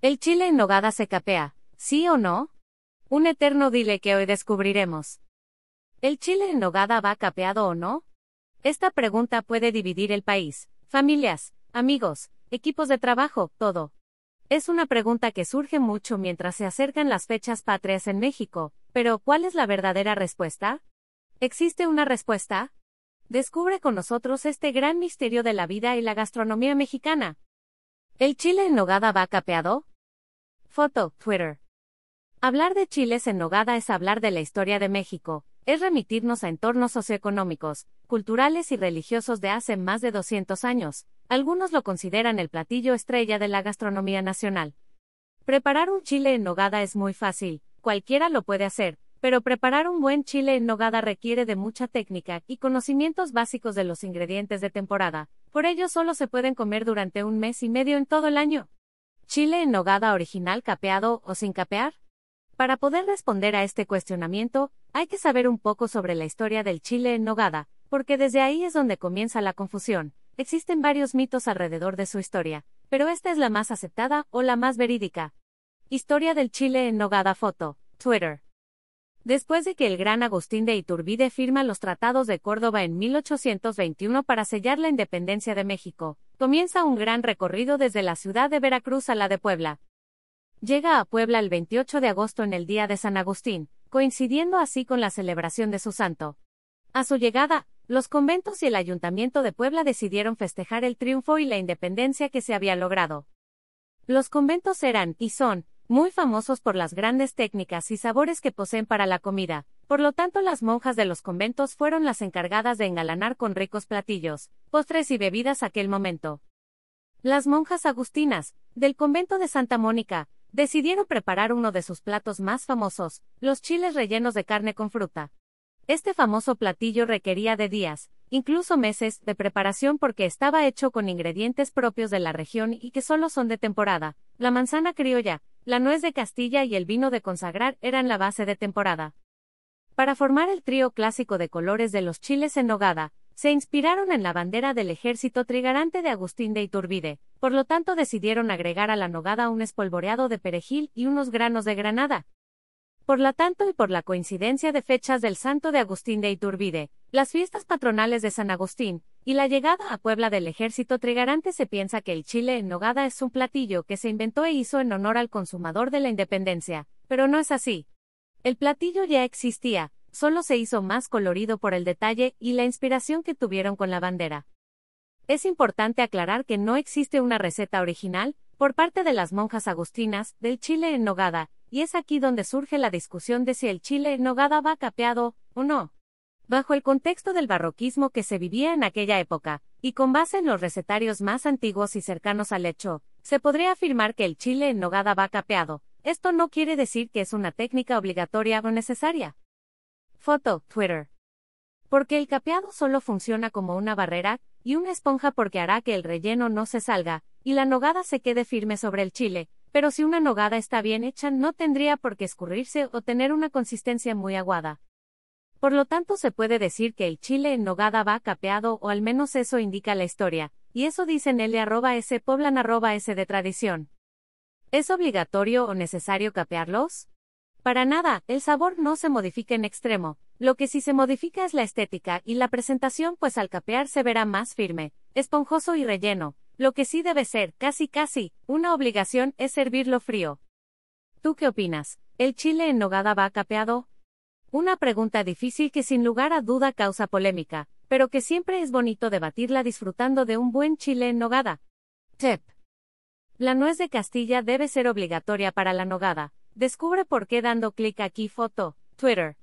¿El chile en nogada se capea, sí o no? Un eterno dile que hoy descubriremos. ¿El chile en nogada va capeado o no? Esta pregunta puede dividir el país, familias, amigos, equipos de trabajo, todo. Es una pregunta que surge mucho mientras se acercan las fechas patrias en México, pero ¿cuál es la verdadera respuesta? ¿Existe una respuesta? Descubre con nosotros este gran misterio de la vida y la gastronomía mexicana. ¿El chile en nogada va capeado? Foto, Twitter. Hablar de chiles en nogada es hablar de la historia de México, es remitirnos a entornos socioeconómicos, culturales y religiosos de hace más de 200 años. Algunos lo consideran el platillo estrella de la gastronomía nacional. Preparar un chile en nogada es muy fácil, cualquiera lo puede hacer, pero preparar un buen chile en nogada requiere de mucha técnica y conocimientos básicos de los ingredientes de temporada, por ello solo se pueden comer durante un mes y medio en todo el año. ¿Chile en nogada original capeado o sin capear? Para poder responder a este cuestionamiento, hay que saber un poco sobre la historia del chile en nogada, porque desde ahí es donde comienza la confusión. Existen varios mitos alrededor de su historia, pero esta es la más aceptada o la más verídica. Historia del chile en nogada foto, Twitter. Después de que el gran Agustín de Iturbide firma los tratados de Córdoba en 1821 para sellar la independencia de México, comienza un gran recorrido desde la ciudad de Veracruz a la de Puebla. Llega a Puebla el 28 de agosto en el día de San Agustín, coincidiendo así con la celebración de su santo. A su llegada, los conventos y el ayuntamiento de Puebla decidieron festejar el triunfo y la independencia que se había logrado. Los conventos eran, y son, muy famosos por las grandes técnicas y sabores que poseen para la comida, por lo tanto las monjas de los conventos fueron las encargadas de engalanar con ricos platillos, postres y bebidas aquel momento. Las monjas agustinas, del convento de Santa Mónica, decidieron preparar uno de sus platos más famosos, los chiles rellenos de carne con fruta. Este famoso platillo requería de días, incluso meses, de preparación porque estaba hecho con ingredientes propios de la región y que solo son de temporada. La manzana criolla, la nuez de Castilla y el vino de consagrar eran la base de temporada. Para formar el trío clásico de colores de los chiles en nogada, se inspiraron en la bandera del ejército trigarante de Agustín de Iturbide, por lo tanto decidieron agregar a la nogada un espolvoreado de perejil y unos granos de granada. Por lo tanto y por la coincidencia de fechas del santo de Agustín de Iturbide, las fiestas patronales de San Agustín, y la llegada a Puebla del ejército trigarante se piensa que el chile en nogada es un platillo que se inventó e hizo en honor al consumador de la independencia, pero no es así. El platillo ya existía, solo se hizo más colorido por el detalle y la inspiración que tuvieron con la bandera. Es importante aclarar que no existe una receta original, por parte de las monjas agustinas, del chile en nogada, y es aquí donde surge la discusión de si el chile en nogada va capeado, o no. Bajo el contexto del barroquismo que se vivía en aquella época, y con base en los recetarios más antiguos y cercanos al hecho, se podría afirmar que el chile en nogada va capeado. Esto no quiere decir que es una técnica obligatoria o necesaria. Foto, Twitter. Porque el capeado solo funciona como una barrera, y una esponja porque hará que el relleno no se salga, y la nogada se quede firme sobre el chile, pero si una nogada está bien hecha no tendría por qué escurrirse o tener una consistencia muy aguada. Por lo tanto, se puede decir que el chile en nogada va capeado o al menos eso indica la historia, y eso dicen L S poblan S de tradición. ¿Es obligatorio o necesario capearlos? Para nada, el sabor no se modifica en extremo, lo que sí se modifica es la estética y la presentación pues al capear se verá más firme, esponjoso y relleno, lo que sí debe ser, casi casi, una obligación es servirlo frío. ¿Tú qué opinas? ¿El chile en nogada va capeado? Una pregunta difícil que sin lugar a duda causa polémica, pero que siempre es bonito debatirla disfrutando de un buen chile en nogada. Tip. La nuez de Castilla debe ser obligatoria para la nogada. Descubre por qué dando clic aquí foto, Twitter.